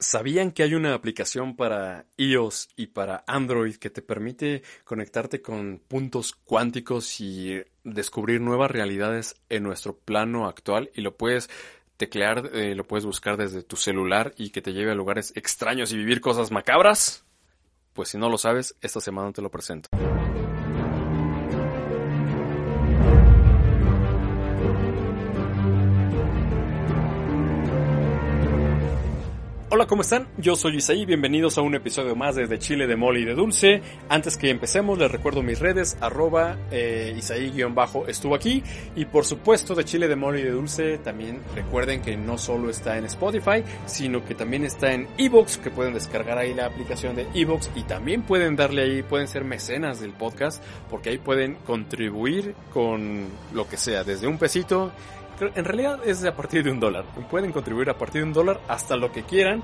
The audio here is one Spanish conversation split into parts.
¿Sabían que hay una aplicación para iOS y para Android que te permite conectarte con puntos cuánticos y descubrir nuevas realidades en nuestro plano actual? Y lo puedes teclear, eh, lo puedes buscar desde tu celular y que te lleve a lugares extraños y vivir cosas macabras. Pues si no lo sabes, esta semana te lo presento. Hola, ¿cómo están? Yo soy Isaí, bienvenidos a un episodio más de, de Chile de Mole y de Dulce. Antes que empecemos, les recuerdo mis redes, arroba eh, Isaí-bajo estuvo aquí. Y por supuesto, de Chile de Mole y de Dulce, también recuerden que no solo está en Spotify, sino que también está en Evox, que pueden descargar ahí la aplicación de Evox y también pueden darle ahí, pueden ser mecenas del podcast, porque ahí pueden contribuir con lo que sea, desde un pesito en realidad es a partir de un dólar. Pueden contribuir a partir de un dólar hasta lo que quieran.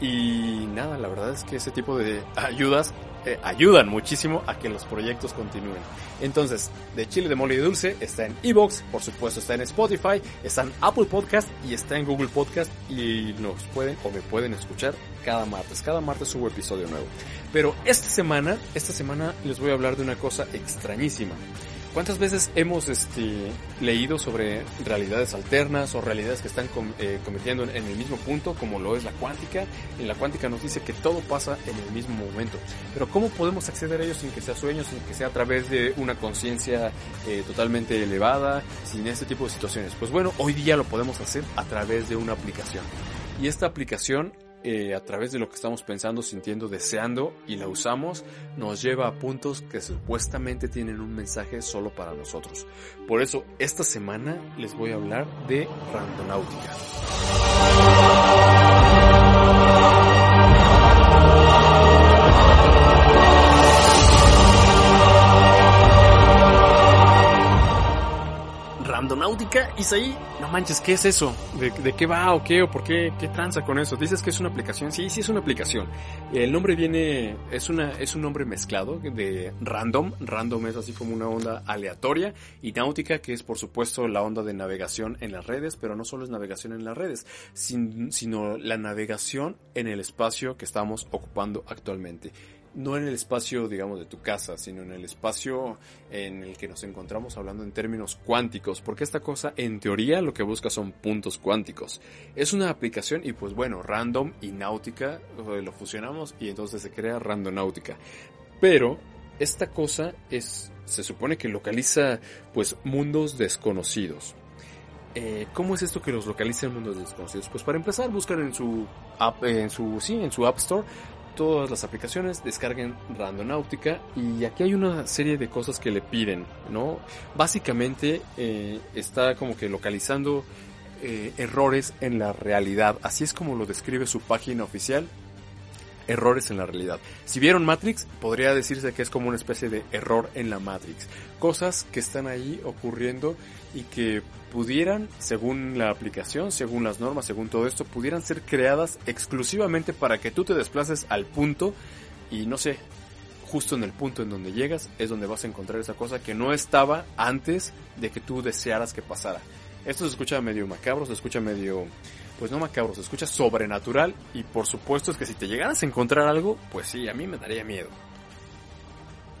Y nada, la verdad es que ese tipo de ayudas eh, ayudan muchísimo a que los proyectos continúen. Entonces, de Chile de Mole y Dulce está en Evox, por supuesto está en Spotify, está en Apple Podcast y está en Google Podcast y nos pueden o me pueden escuchar cada martes. Cada martes subo episodio nuevo. Pero esta semana, esta semana les voy a hablar de una cosa extrañísima. ¿Cuántas veces hemos este, leído sobre realidades alternas o realidades que están eh, cometiendo en, el mismo punto, como lo es la cuántica? En la cuántica nos dice que todo pasa en el mismo momento. Pero ¿cómo podemos acceder a ellos sin que sea sueño, sin que sea a través de una conciencia eh, totalmente elevada, sin este tipo de situaciones? Pues bueno, hoy día lo podemos hacer a través de una aplicación. Y esta aplicación eh, a través de lo que estamos pensando, sintiendo, deseando y la usamos, nos lleva a puntos que supuestamente tienen un mensaje solo para nosotros. Por eso, esta semana les voy a hablar de randonáutica. Randonáutica, Isaí, no manches, ¿qué es eso? ¿De, qué va o qué o por qué? ¿Qué tranza con eso? Dices que es una aplicación. Sí, sí es una aplicación. El nombre viene, es una, es un nombre mezclado de random. Random es así como una onda aleatoria. Y náutica, que es por supuesto la onda de navegación en las redes, pero no solo es navegación en las redes, sino la navegación en el espacio que estamos ocupando actualmente no en el espacio, digamos, de tu casa, sino en el espacio en el que nos encontramos hablando en términos cuánticos, porque esta cosa en teoría lo que busca son puntos cuánticos. Es una aplicación y pues bueno, random y náutica lo fusionamos y entonces se crea randonáutica. Pero esta cosa es, se supone que localiza pues mundos desconocidos. Eh, ¿Cómo es esto que los localiza en mundos desconocidos? Pues para empezar, buscan en su app, en su, sí, en su App Store todas las aplicaciones, descarguen Randonáutica y aquí hay una serie de cosas que le piden, ¿no? Básicamente eh, está como que localizando eh, errores en la realidad, así es como lo describe su página oficial errores en la realidad. Si vieron Matrix, podría decirse que es como una especie de error en la Matrix. Cosas que están ahí ocurriendo y que pudieran, según la aplicación, según las normas, según todo esto, pudieran ser creadas exclusivamente para que tú te desplaces al punto y no sé, justo en el punto en donde llegas es donde vas a encontrar esa cosa que no estaba antes de que tú desearas que pasara. Esto se escucha medio macabro, se escucha medio pues no macabro, se escucha sobrenatural y por supuesto es que si te llegaras a encontrar algo, pues sí, a mí me daría miedo.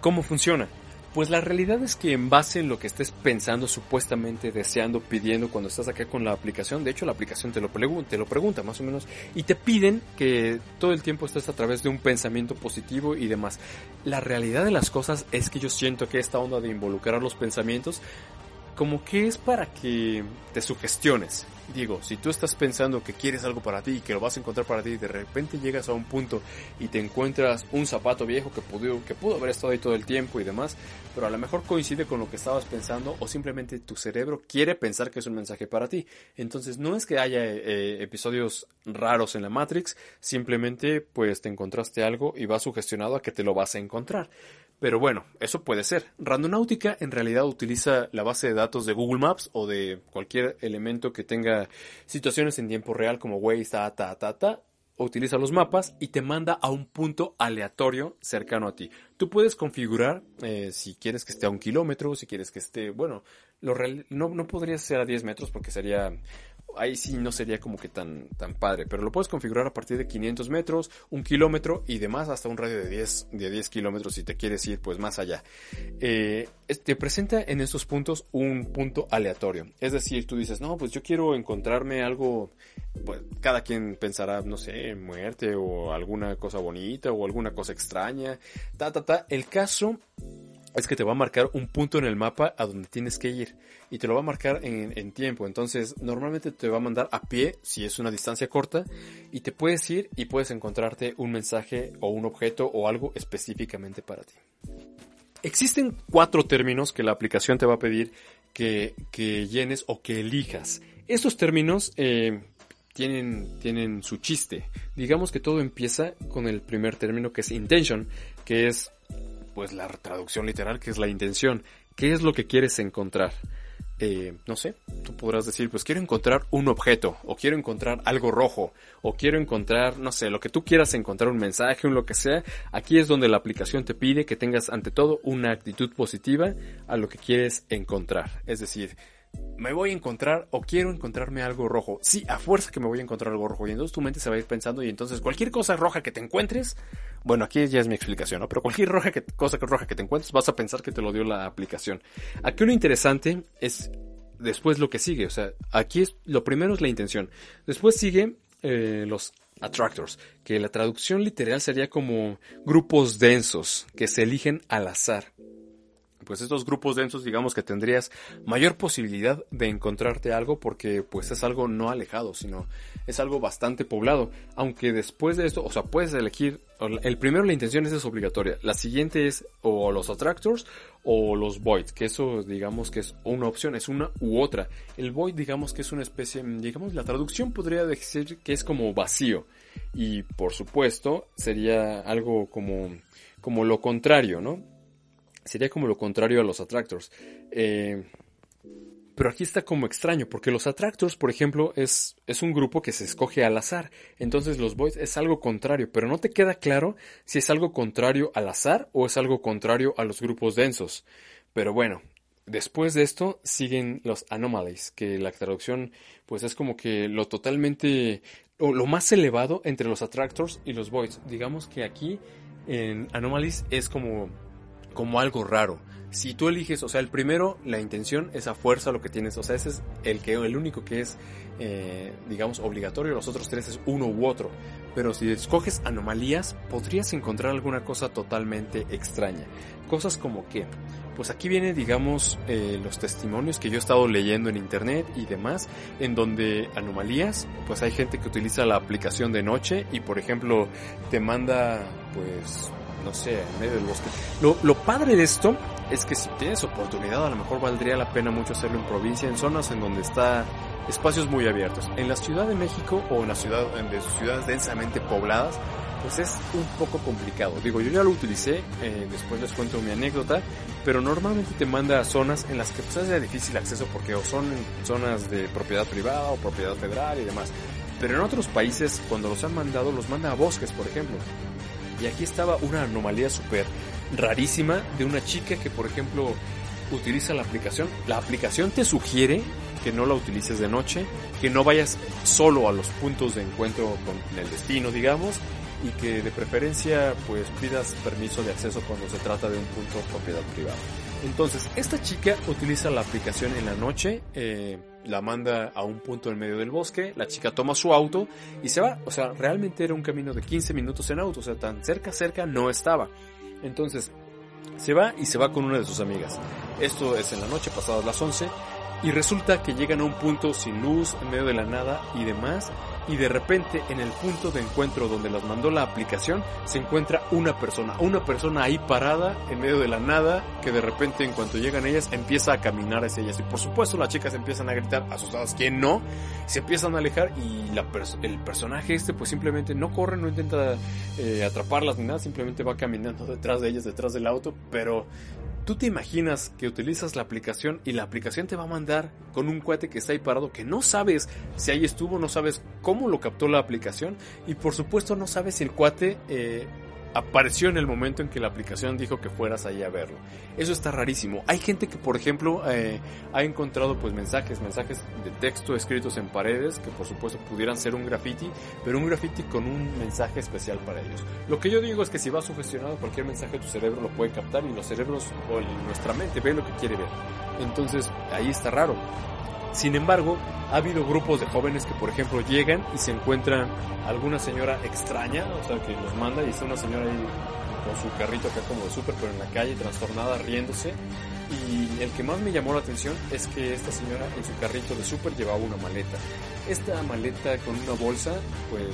¿Cómo funciona? Pues la realidad es que en base en lo que estés pensando, supuestamente deseando, pidiendo cuando estás acá con la aplicación, de hecho la aplicación te lo, te lo pregunta más o menos y te piden que todo el tiempo estés a través de un pensamiento positivo y demás. La realidad de las cosas es que yo siento que esta onda de involucrar los pensamientos como que es para que te sugestiones, Digo, si tú estás pensando que quieres algo para ti y que lo vas a encontrar para ti y de repente llegas a un punto y te encuentras un zapato viejo que pudo, que pudo haber estado ahí todo el tiempo y demás, pero a lo mejor coincide con lo que estabas pensando o simplemente tu cerebro quiere pensar que es un mensaje para ti. Entonces no es que haya eh, episodios raros en la Matrix, simplemente pues te encontraste algo y vas sugestionado a que te lo vas a encontrar. Pero bueno, eso puede ser. Randonáutica en realidad utiliza la base de datos de Google Maps o de cualquier elemento que tenga situaciones en tiempo real como Waze, ta, ta, ta, ta. Utiliza los mapas y te manda a un punto aleatorio cercano a ti. Tú puedes configurar eh, si quieres que esté a un kilómetro, si quieres que esté, bueno, lo no, no podría ser a 10 metros porque sería ahí sí no sería como que tan, tan padre, pero lo puedes configurar a partir de 500 metros, un kilómetro y demás hasta un radio de 10, de 10 kilómetros si te quieres ir pues más allá. Eh, te presenta en estos puntos un punto aleatorio, es decir, tú dices, no, pues yo quiero encontrarme algo, pues cada quien pensará, no sé, muerte o alguna cosa bonita o alguna cosa extraña, ta, ta, ta. El caso es que te va a marcar un punto en el mapa a donde tienes que ir y te lo va a marcar en, tiempo. Entonces, normalmente te va a mandar a pie si es una distancia corta y te puedes ir y puedes encontrarte un mensaje o un objeto o algo específicamente para ti. Existen cuatro términos que la aplicación te va a pedir que, llenes o que elijas. Estos términos eh, tienen, tienen su chiste. Digamos que todo empieza con el primer término que es intention, que es pues la traducción literal, que es la intención. ¿Qué es lo que quieres encontrar? Eh, no sé, tú podrás decir, pues quiero encontrar un objeto, o quiero encontrar algo rojo, o quiero encontrar, no sé, lo que tú quieras encontrar, un mensaje, un lo que sea. Aquí es donde la aplicación te pide que tengas ante todo una actitud positiva a lo que quieres encontrar. Es decir, me voy a encontrar o quiero encontrarme algo rojo. Sí, a fuerza que me voy a encontrar algo rojo. Y entonces tu mente se va a ir pensando y entonces cualquier cosa roja que te encuentres, bueno, aquí ya es mi explicación, ¿no? Pero cualquier roja que, cosa roja que te encuentres vas a pensar que te lo dio la aplicación. Aquí lo interesante es después lo que sigue. O sea, aquí es, lo primero es la intención. Después sigue eh, los attractors, que la traducción literal sería como grupos densos que se eligen al azar pues estos grupos densos digamos que tendrías mayor posibilidad de encontrarte algo porque pues es algo no alejado, sino es algo bastante poblado. Aunque después de esto, o sea, puedes elegir, el primero la intención es obligatoria, la siguiente es o los attractors o los voids, que eso digamos que es una opción, es una u otra. El void digamos que es una especie, digamos la traducción podría decir que es como vacío y por supuesto sería algo como como lo contrario, ¿no? Sería como lo contrario a los attractors. Eh, pero aquí está como extraño, porque los attractors, por ejemplo, es, es un grupo que se escoge al azar. Entonces los voids es algo contrario, pero no te queda claro si es algo contrario al azar o es algo contrario a los grupos densos. Pero bueno, después de esto siguen los anomalies, que la traducción pues es como que lo totalmente, o lo más elevado entre los attractors y los voids. Digamos que aquí en anomalies es como como algo raro. Si tú eliges, o sea, el primero, la intención es a fuerza lo que tienes, o sea, ese es el que el único que es, eh, digamos, obligatorio, los otros tres es uno u otro. Pero si escoges anomalías, podrías encontrar alguna cosa totalmente extraña. Cosas como que, pues aquí viene, digamos, eh, los testimonios que yo he estado leyendo en internet y demás, en donde anomalías, pues hay gente que utiliza la aplicación de noche y, por ejemplo, te manda, pues, no sé, en medio del bosque. Lo, lo padre de esto es que si tienes oportunidad, a lo mejor valdría la pena mucho hacerlo en provincia, en zonas en donde está espacios muy abiertos. En la Ciudad de México o en la ciudad, en ciudades densamente pobladas, pues es un poco complicado. Digo, yo ya lo utilicé, eh, después les cuento mi anécdota, pero normalmente te manda a zonas en las que pues es de difícil acceso porque o son zonas de propiedad privada o propiedad federal y demás. Pero en otros países, cuando los han mandado, los manda a bosques, por ejemplo. Y aquí estaba una anomalía súper rarísima de una chica que, por ejemplo, utiliza la aplicación. La aplicación te sugiere que no la utilices de noche, que no vayas solo a los puntos de encuentro con el destino, digamos, y que de preferencia pues pidas permiso de acceso cuando se trata de un punto propiedad privada. Entonces, esta chica utiliza la aplicación en la noche, eh, la manda a un punto en medio del bosque, la chica toma su auto y se va. O sea, realmente era un camino de 15 minutos en auto, o sea, tan cerca, cerca no estaba. Entonces, se va y se va con una de sus amigas. Esto es en la noche, pasadas las 11, Y resulta que llegan a un punto sin luz, en medio de la nada y demás, y de repente en el punto de encuentro donde las mandó la aplicación se encuentra una persona, una persona ahí parada en medio de la nada que de repente en cuanto llegan ellas empieza a caminar hacia ellas y por supuesto las chicas empiezan a gritar asustadas, ¿quién no? Se empiezan a alejar y la el personaje este pues simplemente no corre, no intenta eh, atraparlas ni nada, simplemente va caminando detrás de ellas, detrás del auto, pero Tú te imaginas que utilizas la aplicación y la aplicación te va a mandar con un cuate que está ahí parado que no sabes si ahí estuvo, no sabes cómo lo captó la aplicación y por supuesto no sabes si el cuate eh, apareció en el momento en que la aplicación dijo que fueras ahí a verlo. Eso está rarísimo. Hay gente que, por ejemplo, eh, ha encontrado pues mensajes, mensajes de texto escritos en paredes que por supuesto pudieran ser un graffiti, pero un graffiti con un mensaje especial para ellos. Lo que yo digo es que si va sugestionado cualquier mensaje tu cerebro lo puede captar y los cerebros o nuestra mente ve lo que quiere ver. Entonces ahí está raro. Sin embargo, ha habido grupos de jóvenes que, por ejemplo, llegan y se encuentran alguna señora extraña, o sea, que los manda y está una señora ahí con su carrito acá como de súper, pero en la calle, trastornada, riéndose. Y el que más me llamó la atención es que esta señora en su carrito de súper llevaba una maleta. Esta maleta con una bolsa, pues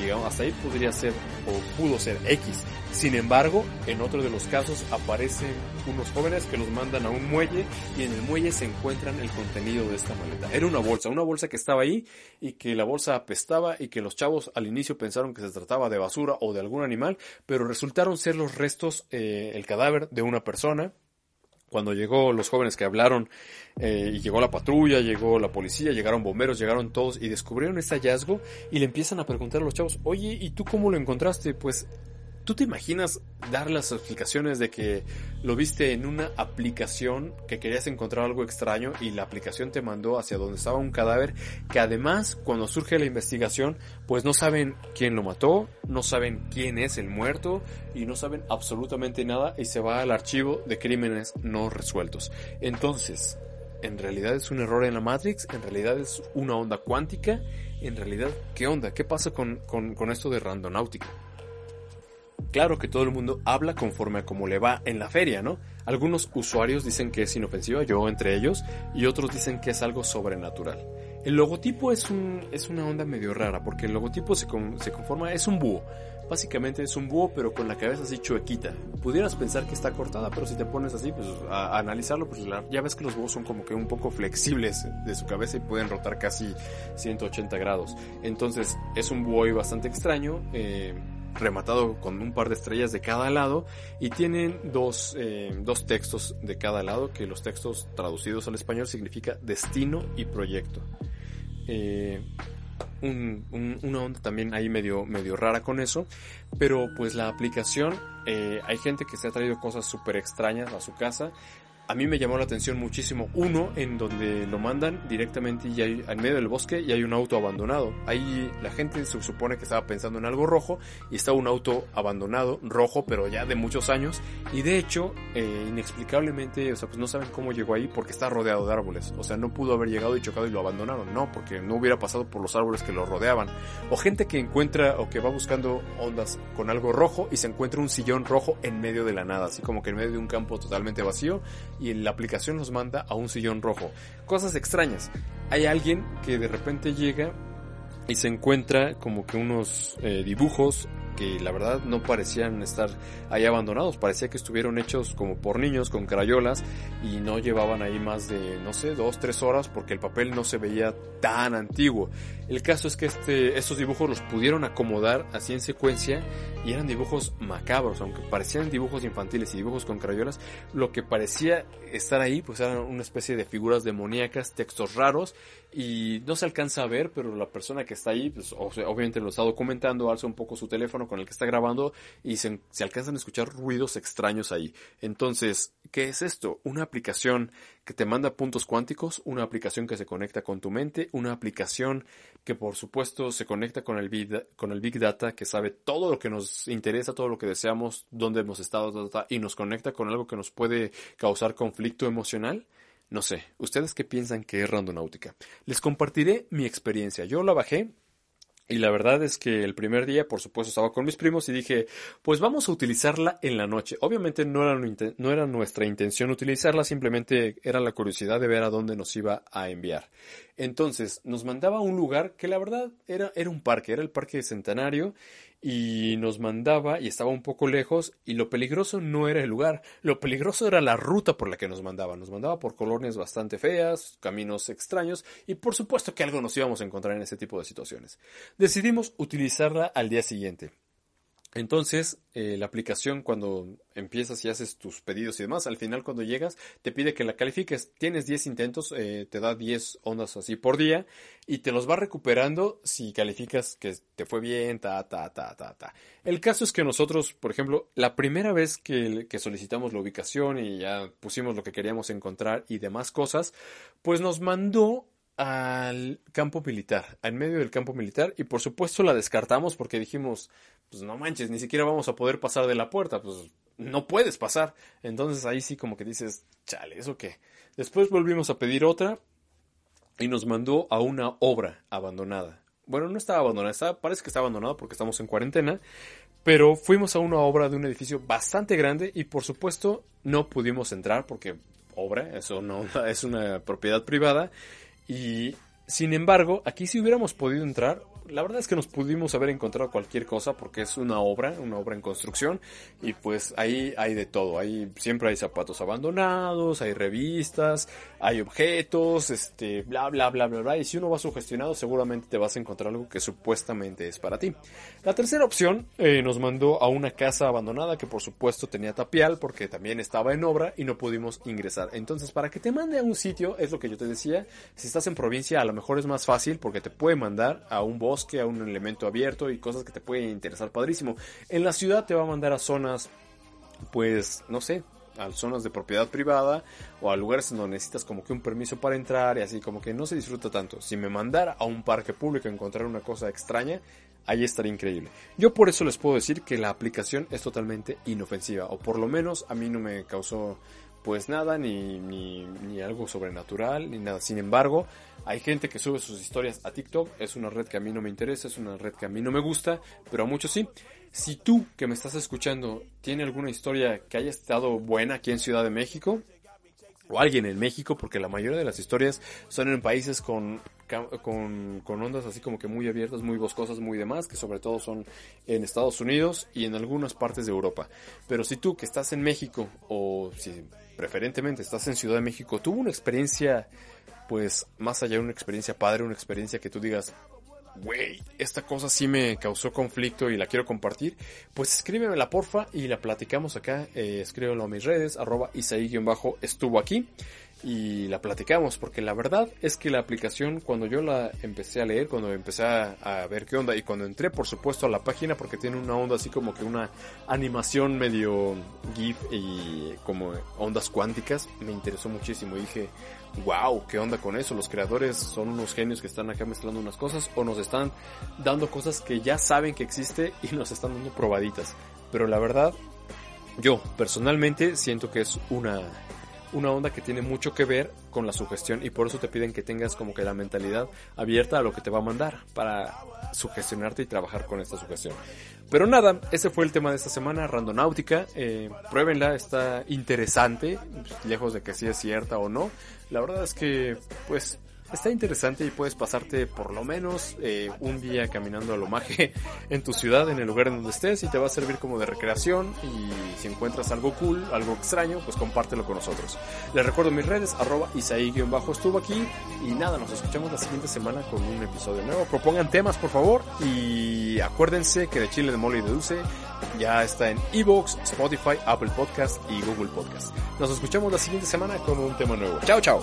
digamos, hasta ahí podría ser o pudo ser X. Sin embargo, en otro de los casos aparecen unos jóvenes que los mandan a un muelle y en el muelle se encuentran el contenido de esta maleta. Era una bolsa, una bolsa que estaba ahí y que la bolsa apestaba y que los chavos al inicio pensaron que se trataba de basura o de algún animal, pero resultaron ser los restos, eh, el cadáver de una persona cuando llegó los jóvenes que hablaron eh, y llegó la patrulla, llegó la policía, llegaron bomberos, llegaron todos y descubrieron este hallazgo y le empiezan a preguntar a los chavos, oye, ¿y tú cómo lo encontraste? Pues ¿Tú te imaginas dar las explicaciones de que lo viste en una aplicación que querías encontrar algo extraño y la aplicación te mandó hacia donde estaba un cadáver que además cuando surge la investigación pues no saben quién lo mató, no saben quién es el muerto y no saben absolutamente nada y se va al archivo de crímenes no resueltos. Entonces, ¿en realidad es un error en la Matrix? ¿En realidad es una onda cuántica? ¿En realidad qué onda? ¿Qué pasa con, con, esto de randonáutica? Claro que todo el mundo habla conforme a cómo le va en la feria, ¿no? Algunos usuarios dicen que es inofensiva, yo entre ellos, y otros dicen que es algo sobrenatural. El logotipo es, un, es una onda medio rara, porque el logotipo se, se conforma, es un búho. Básicamente es un búho, pero con la cabeza así chuequita. Pudieras pensar que está cortada, pero si te pones así, pues a, analizarlo, pues ya ves que los búhos son como que un poco flexibles de su cabeza y pueden rotar casi 180 grados. Entonces, es un búho bastante extraño. Eh, rematado con un par de estrellas de cada lado y tienen dos, eh, dos textos de cada lado que los textos traducidos al español significa destino y proyecto. Eh, una onda también ahí medio, medio rara con eso, pero pues la aplicación, eh, hay gente que se ha traído cosas súper extrañas a su casa, a mí me llamó la atención muchísimo uno en donde lo mandan directamente y hay en medio del bosque y hay un auto abandonado. Ahí la gente se supone que estaba pensando en algo rojo y está un auto abandonado, rojo, pero ya de muchos años. Y de hecho, eh, inexplicablemente, o sea, pues no saben cómo llegó ahí porque está rodeado de árboles. O sea, no pudo haber llegado y chocado y lo abandonaron. No, porque no hubiera pasado por los árboles que lo rodeaban. O gente que encuentra o que va buscando ondas con algo rojo y se encuentra un sillón rojo en medio de la nada, así como que en medio de un campo totalmente vacío y la aplicación nos manda a un sillón rojo. Cosas extrañas. Hay alguien que de repente llega y se encuentra como que unos eh, dibujos que la verdad no parecían estar ahí abandonados, parecía que estuvieron hechos como por niños con crayolas y no llevaban ahí más de, no sé, dos, tres horas porque el papel no se veía tan antiguo. El caso es que este, estos dibujos los pudieron acomodar así en secuencia y eran dibujos macabros, aunque parecían dibujos infantiles y dibujos con crayolas, lo que parecía estar ahí pues eran una especie de figuras demoníacas, textos raros y no se alcanza a ver, pero la persona que está ahí, pues obviamente lo está documentando, alza un poco su teléfono con el que está grabando y se, se alcanzan a escuchar ruidos extraños ahí. Entonces, ¿qué es esto? Una aplicación que te manda puntos cuánticos, una aplicación que se conecta con tu mente, una aplicación que por supuesto se conecta con el Big, con el big Data, que sabe todo lo que nos interesa, todo lo que deseamos, dónde hemos estado, y nos conecta con algo que nos puede causar conflicto emocional. No sé, ¿ustedes qué piensan que es randonáutica? Les compartiré mi experiencia. Yo la bajé Y la verdad es que el primer día, por supuesto, estaba con mis primos y dije, pues vamos a utilizarla en la noche. Obviamente no era, nuestra intención utilizarla, simplemente era la curiosidad de ver a dónde nos iba a enviar. Entonces, nos mandaba a un lugar que la verdad era, un parque, era el Parque Centenario, y nos mandaba y estaba un poco lejos y lo peligroso no era el lugar, lo peligroso era la ruta por la que nos mandaba. Nos mandaba por colonias bastante feas, caminos extraños y por supuesto que algo nos íbamos a encontrar en ese tipo de situaciones. Decidimos utilizarla al día siguiente. Entonces, eh, la aplicación cuando empiezas y haces tus pedidos y demás, al final cuando llegas te pide que la califiques. Tienes 10 intentos, eh, te da 10 ondas así por día y te los va recuperando si calificas que te fue bien, ta, ta, ta, ta, ta. El caso es que nosotros, por ejemplo, la primera vez que, que solicitamos la ubicación y ya pusimos lo que queríamos encontrar y demás cosas, pues nos mandó al campo militar, en medio del campo militar, y por supuesto la descartamos porque dijimos, pues no manches, ni siquiera vamos a poder pasar de la puerta, pues no puedes pasar. Entonces ahí sí como que dices, chale, ¿eso qué? Después volvimos a pedir otra y nos mandó a una obra abandonada. Bueno, no estaba abandonada, parece que está abandonada porque estamos en cuarentena, pero fuimos a una obra de un edificio bastante grande y por supuesto no pudimos entrar porque obra, eso no es una propiedad privada y sin embargo, aquí si hubiéramos podido entrar, la verdad es que nos pudimos haber encontrado cualquier cosa porque es una obra, una obra en construcción y pues ahí hay de todo, ahí siempre hay zapatos abandonados, hay revistas, hay objetos, este, bla bla bla bla bla y si uno va sugestionado seguramente te vas a encontrar algo que supuestamente es para ti. La tercera opción eh, nos mandó a una casa abandonada que por supuesto tenía tapial porque también estaba en obra y no pudimos ingresar. Entonces para que te mande a un sitio es lo que yo te decía, si estás en provincia a lo mejor es más fácil porque te puede mandar a un bosque que a un elemento abierto y cosas que te pueden interesar padrísimo. En la ciudad te va a mandar a zonas, pues, no sé, a zonas de propiedad privada o a lugares donde necesitas como que un permiso para entrar y así como que no se disfruta tanto. Si me mandara a un parque público a encontrar una cosa extraña, ahí estaría increíble. Yo por eso les puedo decir que la aplicación es totalmente inofensiva o por lo menos a mí no me causó pues nada, ni, ni, ni, algo sobrenatural, ni nada. Sin embargo, hay gente que sube sus historias a TikTok, es una red que a mí no me interesa, es una red que a mí no me gusta, pero a muchos sí. Si tú que me estás escuchando tiene alguna historia que haya estado buena aquí en Ciudad de México, o alguien en México, porque la mayoría de las historias son en países con, con, con, ondas así como que muy abiertas, muy boscosas, muy demás, que sobre todo son en Estados Unidos y en algunas partes de Europa. Pero si tú que estás en México, o si preferentemente estás en Ciudad de México, tuvo una experiencia, pues más allá de una experiencia padre, una experiencia que tú digas, güey, esta cosa sí me causó conflicto y la quiero compartir, pues escríbemela porfa y la platicamos acá, eh, escríbelo a mis redes, arroba Isaí-bajo estuvo aquí y la platicamos, porque la verdad es que la aplicación cuando yo la empecé a leer, cuando empecé a, ver qué onda y cuando entré por supuesto a la página porque tiene una onda así como que una animación medio GIF y como ondas cuánticas, me interesó muchísimo. Dije, wow, qué onda con eso, los creadores son unos genios que están acá mezclando unas cosas o nos están dando cosas que ya saben que existe y nos están dando probaditas, pero la verdad yo personalmente siento que es una una onda que tiene mucho que ver con la sugestión y por eso te piden que tengas como que la mentalidad abierta a lo que te va a mandar para sugestionarte y trabajar con esta sugestión. Pero nada, ese fue el tema de esta semana, Randonáutica. Eh, pruébenla, está interesante, lejos de que sea cierta o no. La verdad es que, pues, Está interesante y puedes pasarte por lo menos eh, un día caminando a lo maje en tu ciudad, en el lugar en donde estés y te va a servir como de recreación y si encuentras algo cool, algo extraño, pues compártelo con nosotros. Les recuerdo mis redes, arroba Isaí-bajo estuvo aquí y nada, nos escuchamos la siguiente semana con un episodio nuevo. Propongan temas por favor y acuérdense que de Chile de Mole y de ya está en Evox, Spotify, Apple Podcast y Google Podcast. Nos escuchamos la siguiente semana con un tema nuevo. Chao, chao.